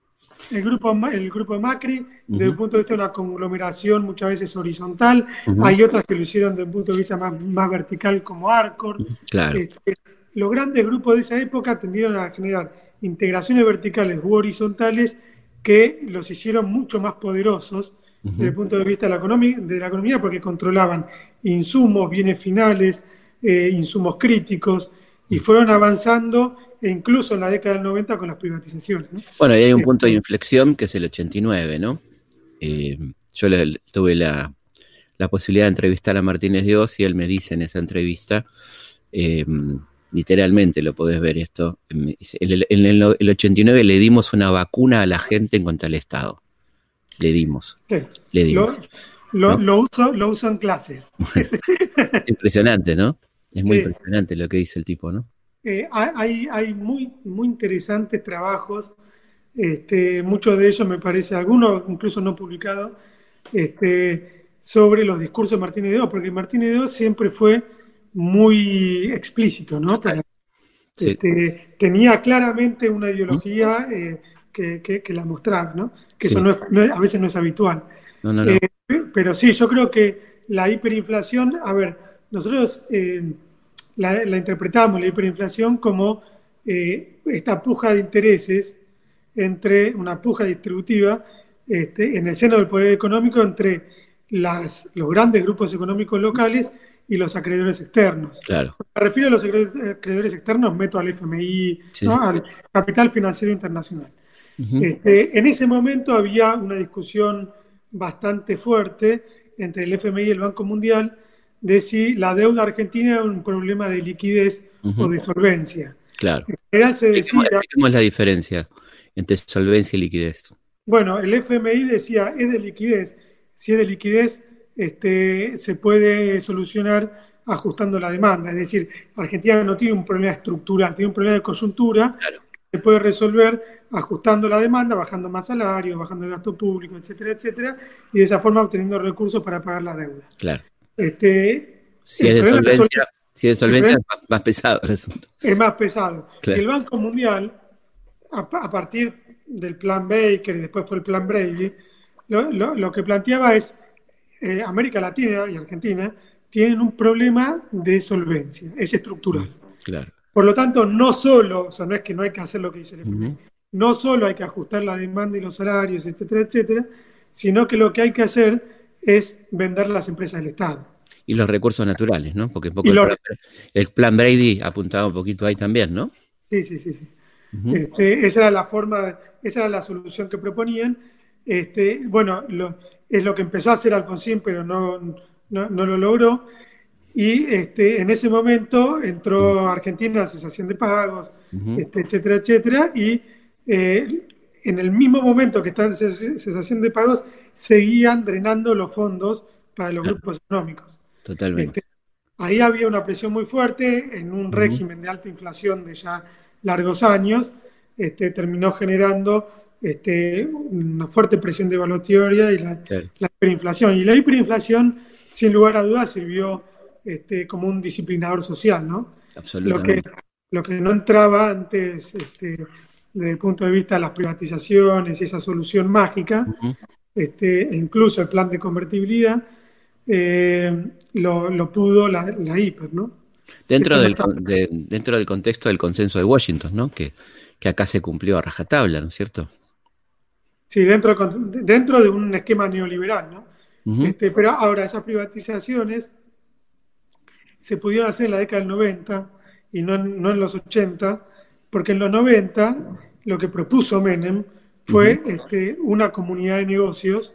El grupo, el grupo Macri, desde el punto de vista de una conglomeración muchas veces horizontal, hay otras que lo hicieron desde un punto de vista más, más vertical como Arcor. Claro. Este, los grandes grupos de esa época tendieron a generar integraciones verticales u horizontales que los hicieron mucho más poderosos desde el punto de vista de la, economía, de la economía porque controlaban insumos, bienes finales, eh, insumos críticos y fueron avanzando e incluso en la década del 90 con las privatizaciones. Bueno, y hay un punto de inflexión que es el 89, ¿no? Eh, yo tuve la, posibilidad de entrevistar a Martínez Dios y él me dice en esa entrevista eh, literalmente lo podés ver esto. En el, 89 le dimos una vacuna a la gente en contra del Estado. Le dimos. Le dimos. Lo, lo, uso, lo uso en clases. impresionante, ¿no? Es muy impresionante lo que dice el tipo, ¿no? Eh, hay, hay muy, muy interesantes trabajos, este, muchos de ellos me parece, algunos incluso no publicados, este, sobre los discursos de Martínez de porque Martínez de siempre fue muy explícito, ¿no? Este, tenía claramente una ideología eh, que, la mostraba, ¿no? Que eso no a veces no es habitual. Eh, pero sí, yo creo que la hiperinflación, a ver, nosotros eh, la, interpretamos, la hiperinflación, como esta puja de intereses entre una puja distributiva este, en el seno del poder económico entre las, los grandes grupos económicos locales y los acreedores externos. Claro. Me refiero a los acreedores externos, meto al FMI, al Capital Financiero Internacional. este, en ese momento había una discusión bastante fuerte entre el FMI y el Banco Mundial de si la deuda argentina era un problema de liquidez o de solvencia. Claro. En general se decía, es la diferencia? entre solvencia y liquidez. Bueno, el FMI decía, es de liquidez. Si es de liquidez, este, se puede solucionar ajustando la demanda. Es decir, Argentina no tiene un problema estructural, tiene un problema de coyuntura que se puede resolver ajustando la demanda, bajando más salario, bajando el gasto público, etcétera, etcétera, y de esa forma obteniendo recursos para pagar la deuda. Claro. Este, si, es de solvencia, si es solvencia, es más, pesado el asunto. Es más pesado. El Banco Mundial, a, partir del plan Baker y después fue el plan Brady, lo, que planteaba es eh, América Latina y Argentina tienen un problema de solvencia, es estructural. Claro. Por lo tanto, no solo, o sea, no es que no hay que hacer lo que dice el FMI, no solo hay que ajustar la demanda y los salarios, etcétera, etcétera, sino que lo que hay que hacer es vender las empresas del Estado. Y los recursos naturales, ¿no? Porque poco el, plan, Brady apuntaba un poquito ahí también, ¿no? Sí, sí, sí. sí. Este, esa era la forma, esa era la solución que proponían. Este, bueno, es lo que empezó a hacer Alfonsín, pero no, no, lo logró. Y este, en ese momento entró Argentina a cesación de pagos, este, etcétera, etcétera. Y eh, en el mismo momento que están en cesación de pagos, seguían drenando los fondos para los grupos económicos. Totalmente. Este, ahí había una presión muy fuerte en un régimen de alta inflación de ya largos años. Este, terminó generando este, una fuerte presión devaluatoria y la, la hiperinflación. Y la hiperinflación sin lugar a dudas sirvió este, como un disciplinador social, ¿no? Absolutamente. Lo que, no entraba antes, este, desde el punto de vista de las privatizaciones y esa solución mágica, este, e incluso el plan de convertibilidad, eh, lo, pudo la, hiper, ¿no? Dentro del, dentro del contexto del consenso de Washington, ¿no? Que, que acá se cumplió a rajatabla, ¿no es cierto? Sí, dentro, dentro de un esquema neoliberal, ¿no? Este, pero ahora esas privatizaciones se pudieron hacer en la década del 90 y no en, no en los 80, porque en los 90 lo que propuso Menem fue este, una comunidad de negocios,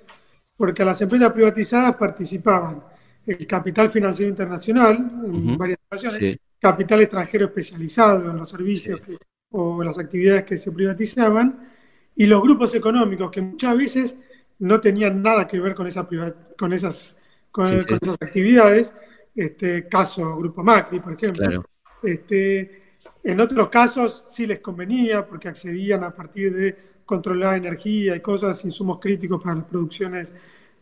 porque a las empresas privatizadas participaban el capital financiero internacional, en varias ocasiones, capital extranjero especializado en los servicios o las actividades que se privatizaban, y los grupos económicos que muchas veces no tenían nada que ver con, esa con, esas, con, esas actividades, este, caso Grupo Macri, por ejemplo. Este, en otros casos sí les convenía porque accedían a partir de controlar energía y cosas, insumos críticos para las producciones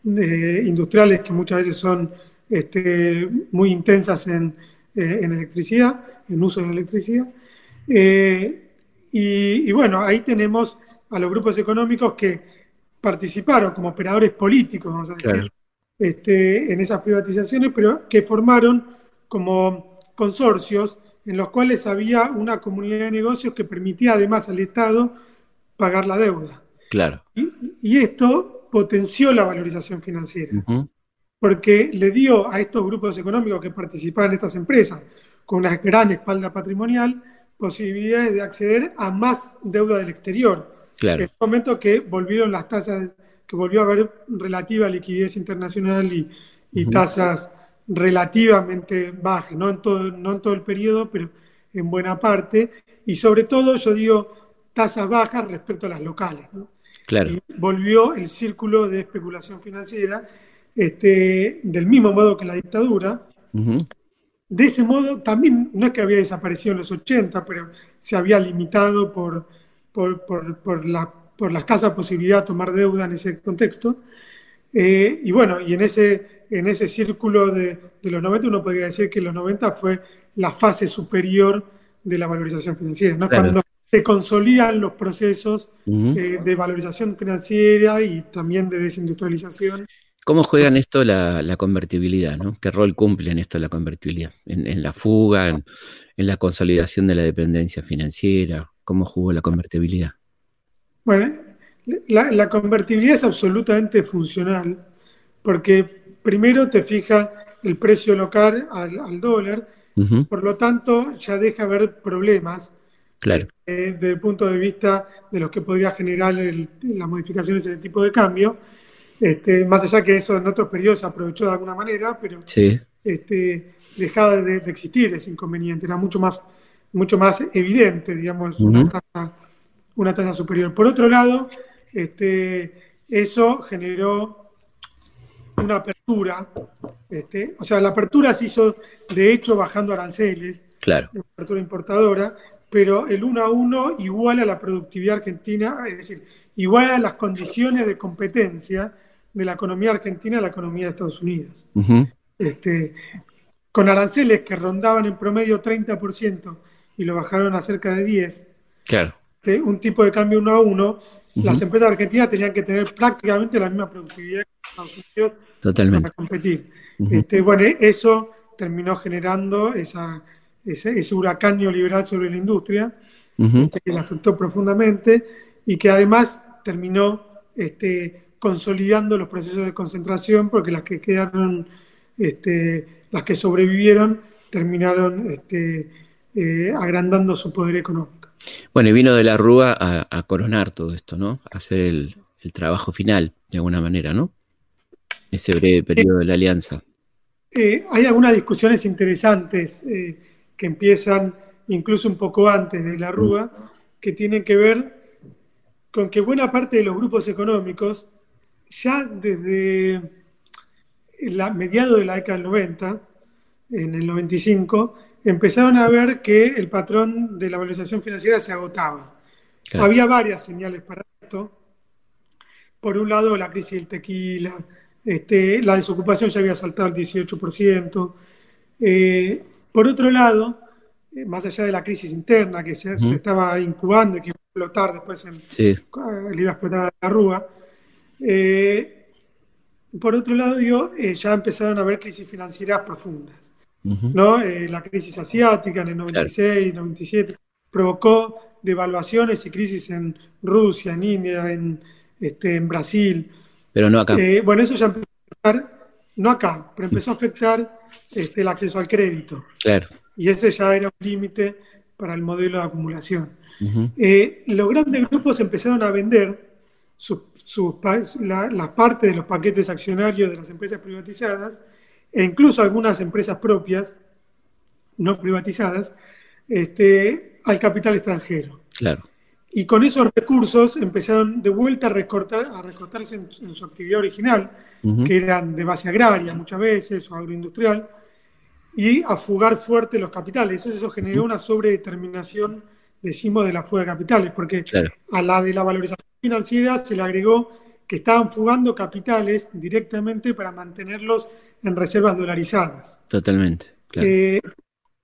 eh, industriales que muchas veces son este, muy intensas en, eh, en, electricidad, en uso de electricidad. Eh, y, y, bueno, ahí tenemos a los grupos económicos que participaron como operadores políticos, vamos a decir, este, en esas privatizaciones, pero que formaron como consorcios en los cuales había una comunidad de negocios que permitía además al Estado pagar la deuda. Claro. Y, esto potenció la valorización financiera, porque le dio a estos grupos económicos que participaban en estas empresas, con una gran espalda patrimonial, posibilidades de acceder a más deuda del exterior en el momento que volvieron las tasas, que volvió a haber relativa liquidez internacional y, tasas relativamente bajas, no en, todo, no en todo el periodo, pero en buena parte, y sobre todo, yo digo, tasas bajas respecto a las locales. Claro. volvió el círculo de especulación financiera este, del mismo modo que la dictadura. De ese modo, también no es que había desaparecido en los 80, pero se había limitado por por, por, por, la, por la escasa posibilidad de tomar deuda en ese contexto. Eh, y bueno, y en ese, en ese círculo de, de, los 90 uno podría decir que los 90 fue la fase superior de la valorización financiera, ¿no? cuando se consolidan los procesos eh, de valorización financiera y también de desindustrialización. ¿Cómo juega en esto la, la, convertibilidad? ¿no? ¿Qué rol cumple en esto la convertibilidad? ¿En, en la fuga, en, en, la consolidación de la dependencia financiera? ¿Cómo jugó la convertibilidad? Bueno, la, convertibilidad es absolutamente funcional porque primero te fija el precio local al, dólar, por lo tanto ya deja ver problemas claro. Eh, desde el punto de vista de los que podría generar las modificaciones en el tipo de cambio. Este, más allá que eso en otros periodos se aprovechó de alguna manera, pero este, dejaba de, existir ese inconveniente, era mucho más mucho más evidente, digamos, una tasa una tasa superior. Por otro lado, este, eso generó una apertura, este, o sea, la apertura se hizo de hecho bajando aranceles, claro. una apertura importadora, pero el 1 a 1 igual a la productividad argentina, es decir, igual a las condiciones de competencia de la economía argentina a la economía de Estados Unidos. este, con aranceles que rondaban en promedio 30% y lo bajaron a cerca de 10%, claro. un tipo de cambio 1 a 1, las empresas argentinas tenían que tener prácticamente la misma productividad que Estados Unidos Totalmente. para competir. este, bueno, eso terminó generando esa ese, huracán neoliberal sobre la industria, este, que la afectó profundamente y que además terminó este, consolidando los procesos de concentración porque las que quedaron, este, las que sobrevivieron, terminaron este, eh, agrandando su poder económico. Bueno, y vino de la Rúa a, coronar todo esto, ¿no? A hacer el, trabajo final, de alguna manera, ¿no? Ese breve periodo de la alianza. Eh, hay algunas discusiones interesantes. Eh, que empiezan incluso un poco antes de la Rúa, que tienen que ver con que buena parte de los grupos económicos, ya desde la mediados de la década del 90, en el 95, empezaron a ver que el patrón de la valorización financiera se agotaba. Había varias señales para esto. Por un lado, la crisis del tequila, este, la desocupación ya había saltado al 18%. Eh, por otro lado, eh, más allá de la crisis interna que se, estaba incubando y que iba a explotar después, en, sí. le iba a explotar la rúa, eh, por otro lado, eh, ya empezaron a haber crisis financieras profundas. ¿No? la crisis asiática en el 96, 97, provocó devaluaciones y crisis en Rusia, en India, en, este, en Brasil. Pero no acá. bueno, eso ya empezó a afectar, no acá, pero empezó a afectar este, el acceso al crédito. Claro. Y ese ya era un límite para el modelo de acumulación. Eh, los grandes grupos empezaron a vender las partes de los paquetes accionarios de las empresas privatizadas e incluso algunas empresas propias, no privatizadas, este, al capital extranjero. Claro. Y con esos recursos empezaron de vuelta a, recortar, a recortarse en, su actividad original, que eran de base agraria muchas veces o agroindustrial, y a fugar fuerte los capitales. Eso, generó una sobredeterminación, decimos, de la fuga de capitales, porque a la de la valorización financiera se le agregó que estaban fugando capitales directamente para mantenerlos en reservas dolarizadas. Totalmente. Eh,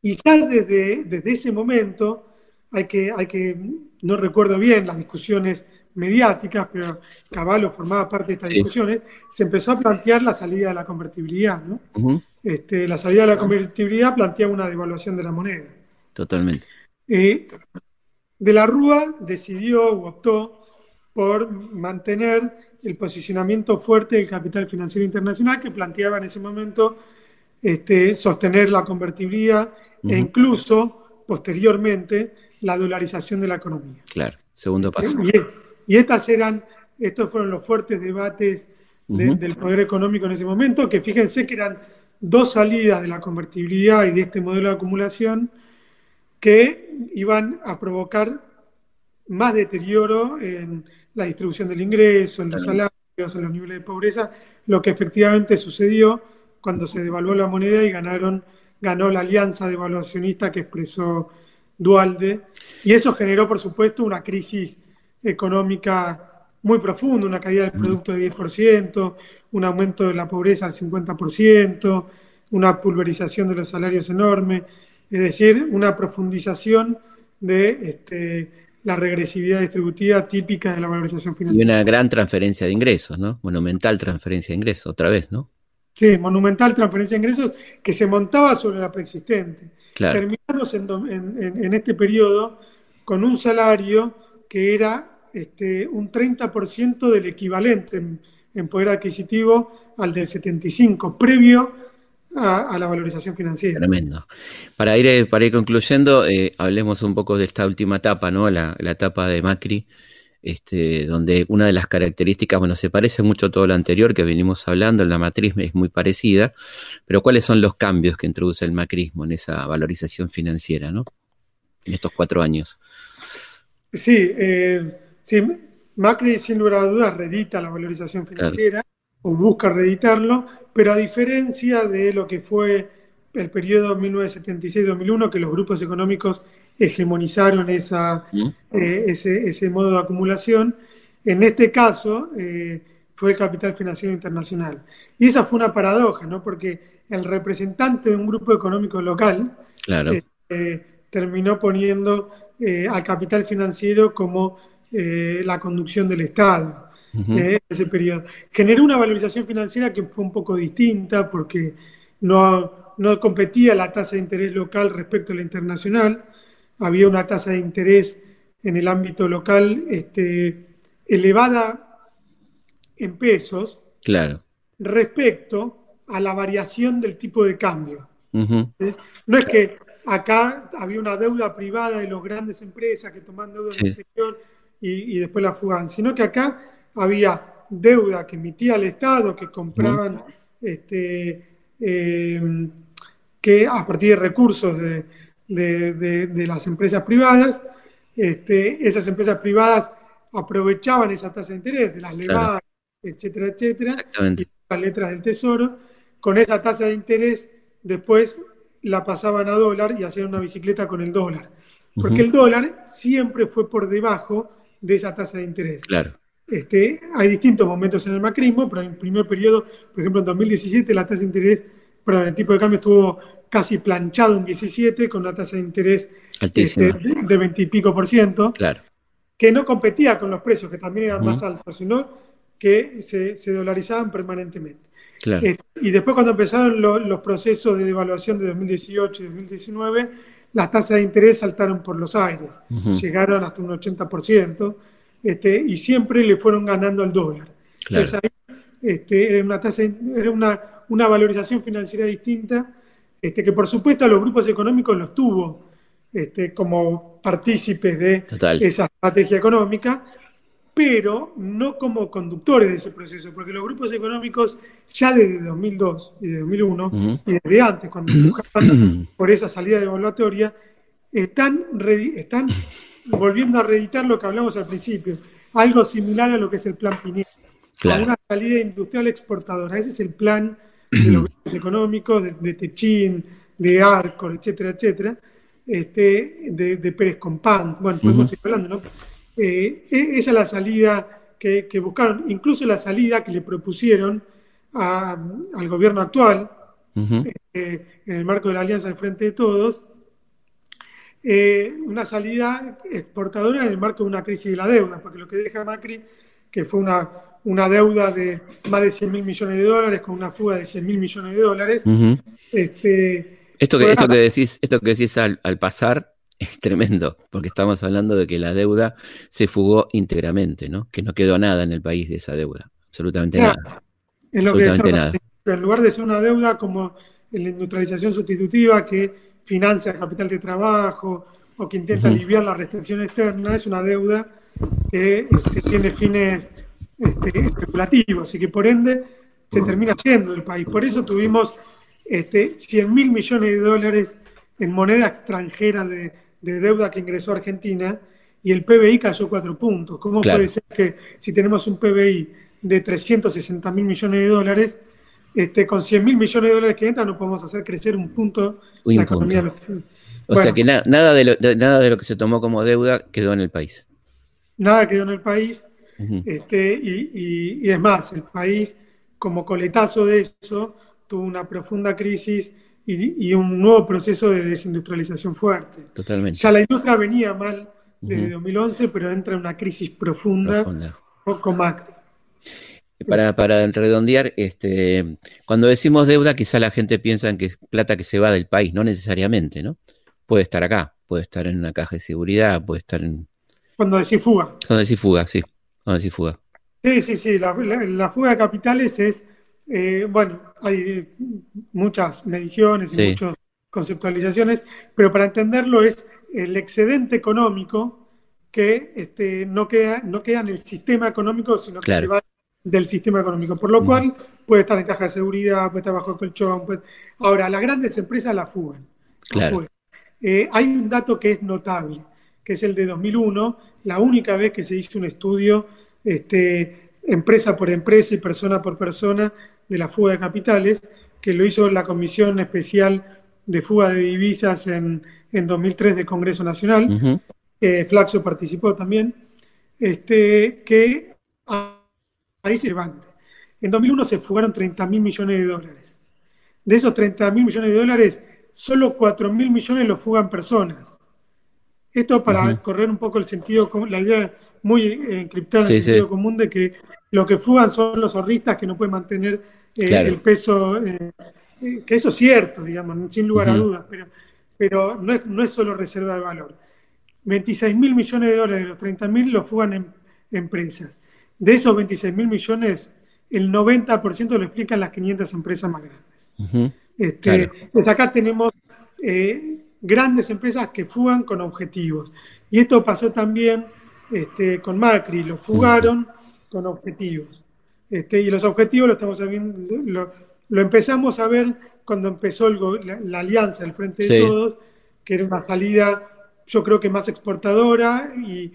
y ya desde, desde ese momento, hay que, hay que, no recuerdo bien las discusiones mediáticas, pero Caballo formaba parte de estas discusiones, se empezó a plantear la salida de la convertibilidad. ¿no? este, la salida de la convertibilidad planteaba una devaluación de la moneda. Totalmente. Eh, de la Rúa decidió o optó por mantener el posicionamiento fuerte del capital financiero internacional que planteaba en ese momento este, sostener la convertibilidad e incluso posteriormente la dolarización de la economía. Claro, segundo paso. Y, estas eran, estos fueron los fuertes debates del poder económico en ese momento, que fíjense que eran dos salidas de la convertibilidad y de este modelo de acumulación que iban a provocar más deterioro en la distribución del ingreso, en los salarios, en los niveles de pobreza, lo que efectivamente sucedió cuando se devaluó la moneda y ganaron, ganó la alianza devaluacionista que expresó Dualde. Y eso generó, por supuesto, una crisis económica muy profunda, una caída del producto de 10%, un aumento de la pobreza al 50%, una pulverización de los salarios enorme, es decir, una profundización de este, la regresividad distributiva típica de la valorización financiera. Y una gran transferencia de ingresos, ¿no? Monumental transferencia de ingresos, otra vez, ¿no? Sí, monumental transferencia de ingresos que se montaba sobre la preexistente. Terminamos en, este periodo con un salario que era este, un 30% del equivalente en poder adquisitivo al del 75, previo a, la valorización financiera. Tremendo. Para ir, eh, para ir concluyendo, eh, hablemos un poco de esta última etapa, ¿no? La, etapa de Macri, este, donde una de las características, bueno, se parece mucho a todo lo anterior que venimos hablando, la matriz es muy parecida, pero ¿cuáles son los cambios que introduce el macrismo en esa valorización financiera, ¿no? En estos cuatro años. Sí, eh, sí, Macri sin lugar a dudas redita la valorización financiera o busca reeditarlo, pero a diferencia de lo que fue el periodo 1976-2001, que los grupos económicos hegemonizaron esa, eh, ese, modo de acumulación, en este caso eh, fue el capital financiero internacional. Y esa fue una paradoja, ¿no? porque el representante de un grupo económico local eh, terminó poniendo al capital financiero como la conducción del Estado en ese periodo. Generó una valorización financiera que fue un poco distinta porque no, no competía la tasa de interés local respecto a la internacional, había una tasa de interés en el ámbito local este, elevada en pesos claro. respecto a la variación del tipo de cambio. No es que acá había una deuda privada de las grandes empresas que toman deuda en el exterior y, y, después la fugan, sino que acá había deuda que emitía el Estado, que compraban este, eh, que a partir de recursos de, las empresas privadas, este, esas empresas privadas aprovechaban esa tasa de interés de las levadas, etcétera, etcétera, y las letras del tesoro, con esa tasa de interés después la pasaban a dólar y hacían una bicicleta con el dólar. Porque el dólar siempre fue por debajo de esa tasa de interés. Claro. Este, hay distintos momentos en el macrismo, pero en el primer periodo, por ejemplo, en 2017 la tasa de interés, perdón, el tipo de cambio estuvo casi planchado en 17 con una tasa de interés este, de 20 y pico por ciento, claro. que no competía con los precios, que también eran más altos, sino que se, dolarizaban permanentemente. Este, y después cuando empezaron los procesos de devaluación de 2018 y 2019, las tasas de interés saltaron por los aires, llegaron hasta un 80%. Este, y siempre le fueron ganando al dólar. Entonces ahí este, era, una, tasa, era una, una, valorización financiera distinta, este, que por supuesto a los grupos económicos los tuvo este, como partícipes de esa estrategia económica, pero no como conductores de ese proceso, porque los grupos económicos ya desde 2002 y de 2001, y desde antes, cuando empujaban por esa salida devaluatoria, están, están volviendo a reeditar lo que hablamos al principio, algo similar a lo que es el plan Pineda. Una salida industrial exportadora. Ese es el plan de los grupos económicos, de, Techín, de Arcor, etcétera, etcétera, este, de, Pérez Compán. Bueno, podemos seguir hablando, ¿no? Eh, e, esa es la salida que, buscaron, incluso la salida que le propusieron al gobierno actual, eh, en el marco de la Alianza del Frente de Todos, eh, una salida exportadora en el marco de una crisis de la deuda, porque lo que deja Macri, que fue una, una deuda de más de 100 mil millones de dólares, con una fuga de 100 mil millones de dólares. este, esto, que, esto, que decís, esto que decís al, pasar es tremendo, porque estamos hablando de que la deuda se fugó íntegramente, ¿no? que no quedó nada en el país de esa deuda, absolutamente nada. Es lo que nada. En lugar de ser una deuda como la industrialización sustitutiva que financia el capital de trabajo o que intenta aliviar la restricción externa, es una deuda que este, tiene fines este, especulativos y que por ende se termina yendo del país. Por eso tuvimos este, 100 mil millones de dólares en moneda extranjera de, deuda que ingresó a Argentina y el PBI cayó cuatro puntos. ¿Cómo puede ser que si tenemos un PBI de 360 mil millones de dólares, este, con 100 mil millones de dólares que entran no podemos hacer crecer un punto la economía. O sea que nada, de lo, nada de lo que se tomó como deuda quedó en el país. Nada quedó en el país. este, y, es más, el país, como coletazo de eso, tuvo una profunda crisis y, un nuevo proceso de desindustrialización fuerte. Totalmente. Ya la industria venía mal desde 2011, pero entra en una crisis profunda, profunda. con Macri. Para, para redondear, este, cuando decimos deuda, quizá la gente piensa en que es plata que se va del país, no necesariamente, ¿no? Puede estar acá, puede estar en una caja de seguridad, puede estar en... Cuando decís fuga. Cuando decís fuga, sí. Cuando decís fuga. Sí, sí, sí. La, fuga de capitales es, eh, bueno, hay muchas mediciones y muchas conceptualizaciones, pero para entenderlo es el excedente económico que este, no, queda, no queda en el sistema económico, sino que se va del sistema económico, por lo cual puede estar en caja de seguridad, puede estar bajo el colchón. Ahora, las grandes empresas la fugan. Eh, hay un dato que es notable, que es el de 2001, la única vez que se hizo un estudio este, empresa por empresa y persona por persona de la fuga de capitales, que lo hizo la Comisión Especial de Fuga de Divisas en, en 2003 del Congreso Nacional. Flaxo participó también, este, que se levanta. En 2001 se fugaron 30 mil millones de dólares. De esos 30 mil millones de dólares, solo 4 mil millones los fugan personas. Esto para correr un poco el sentido, la idea muy eh, encriptada en el sentido común de que lo que fugan son los ahorristas que no pueden mantener eh, el peso, eh, que eso es cierto, digamos, sin lugar a dudas, pero, pero no, es, no es solo reserva de valor. 26 mil millones de dólares de los 30 mil los fugan en, empresas. De esos 26 mil millones, el 90% lo explican las 500 empresas más grandes. este, Pues acá tenemos grandes empresas que fugan con objetivos. Y esto pasó también este, con Macri, lo fugaron con objetivos. Este, y los objetivos lo estamos viendo, lo, empezamos a ver cuando empezó la, alianza, el Frente de Todos, que era una salida, yo creo que más exportadora y,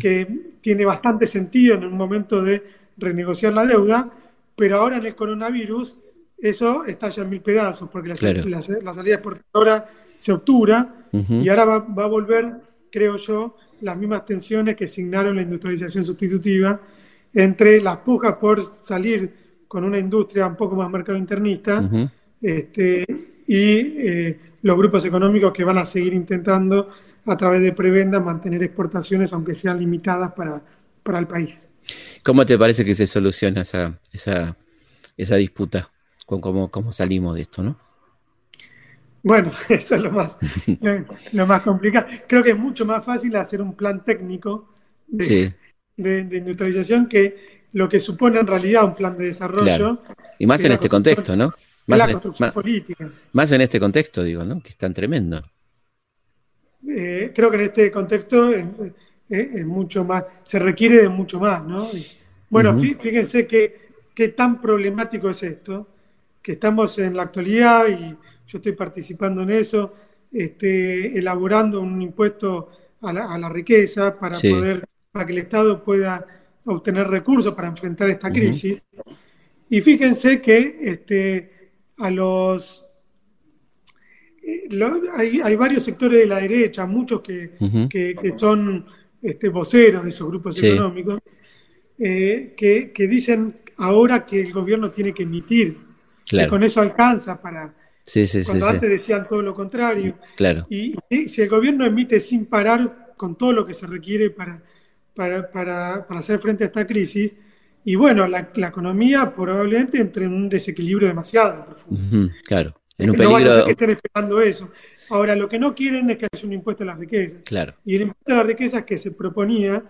que tiene bastante sentido en un momento de renegociar la deuda, pero ahora en el coronavirus eso está ya en mil pedazos, porque la, salida exportadora se obtura y ahora va, va, a volver, creo yo, las mismas tensiones que signaron la industrialización sustitutiva entre las pujas por salir con una industria un poco más mercado internista este, y eh, los grupos económicos que van a seguir intentando a través de prebendas mantener exportaciones aunque sean limitadas para, para el país. ¿Cómo te parece que se soluciona esa, esa, esa disputa? ¿Cómo, ¿Cómo salimos de esto, no? Bueno, eso es lo más, lo más complicado. Creo que es mucho más fácil hacer un plan técnico de, industrialización que lo que supone en realidad un plan de desarrollo. Y más en este contexto, ¿no? Más la construcción política. Más en este contexto, digo, ¿no? Que es tan tremendo. Eh, creo que en este contexto es, mucho más, se requiere de mucho más, ¿no? bueno, fíjense qué tan problemático es esto, que estamos en la actualidad y yo estoy participando en eso, este, elaborando un impuesto a la, riqueza para poder, para que el Estado pueda obtener recursos para enfrentar esta crisis. Y fíjense que este, a los hay, varios sectores de la derecha, muchos que, son este, voceros de esos grupos económicos, eh, que, dicen ahora que el gobierno tiene que emitir, que con eso alcanza para, Sí, sí, Cuando antes decían todo lo contrario. Claro. Y, si el gobierno emite sin parar con todo lo que se requiere para, para, hacer frente a esta crisis, y bueno, la, economía probablemente entre en un desequilibrio demasiado profundo. claro. En un peligro... No que estén esperando eso. Ahora, lo que no quieren es que haya un impuesto a las riquezas. Claro. Y el impuesto a las riquezas que se proponía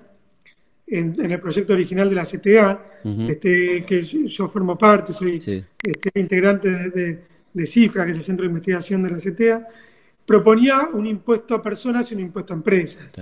en, el proyecto original de la CTA, este, que yo, formo parte, soy este, integrante de de Cifra, que es el Centro de Investigación de la CTA, proponía un impuesto a personas y un impuesto a empresas.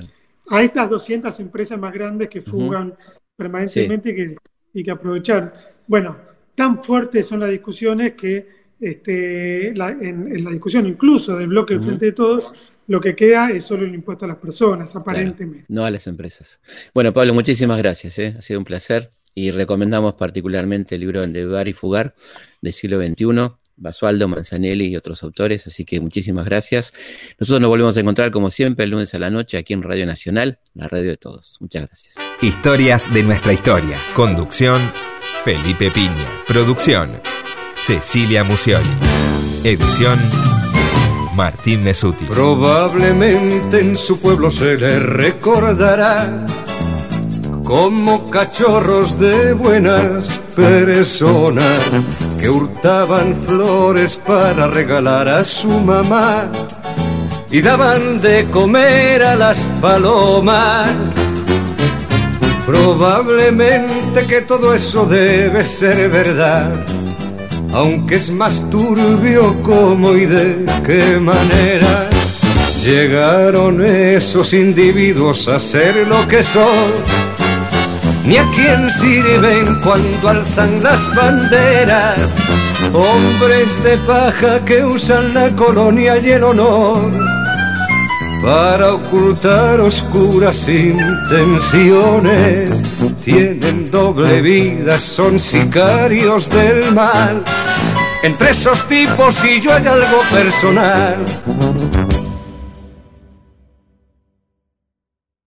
A estas 200 empresas más grandes que fugan permanentemente y, que, y que aprovechar. Bueno, tan fuertes son las discusiones que este, en, la discusión incluso del bloque del Frente de Todos, lo que queda es solo el impuesto a las personas, aparentemente. no a las empresas. Bueno, Pablo, muchísimas gracias. ¿eh? Ha sido un placer y recomendamos particularmente el libro Endeudar y Fugar del siglo XXI Basualdo, Manzanelli y otros autores, así que muchísimas gracias. Nosotros nos volvemos a encontrar como siempre el lunes a la noche aquí en Radio Nacional, la radio de todos. Muchas gracias. Historias de nuestra historia. Conducción, Felipe Piña. Producción, Cecilia Musioli. Edición, Martín Mesuti. Probablemente en su pueblo se le recordará como cachorros de buenas personas que hurtaban flores para regalar a su mamá y daban de comer a las palomas. Probablemente que todo eso debe ser verdad, aunque es más turbio cómo y de qué manera llegaron esos individuos a ser lo que son ni a quién sirven cuando alzan las banderas. Hombres de paja que usan la colonia y el honor para ocultar oscuras intenciones. Tienen doble vida, son sicarios del mal. Entre esos tipos y yo hay algo personal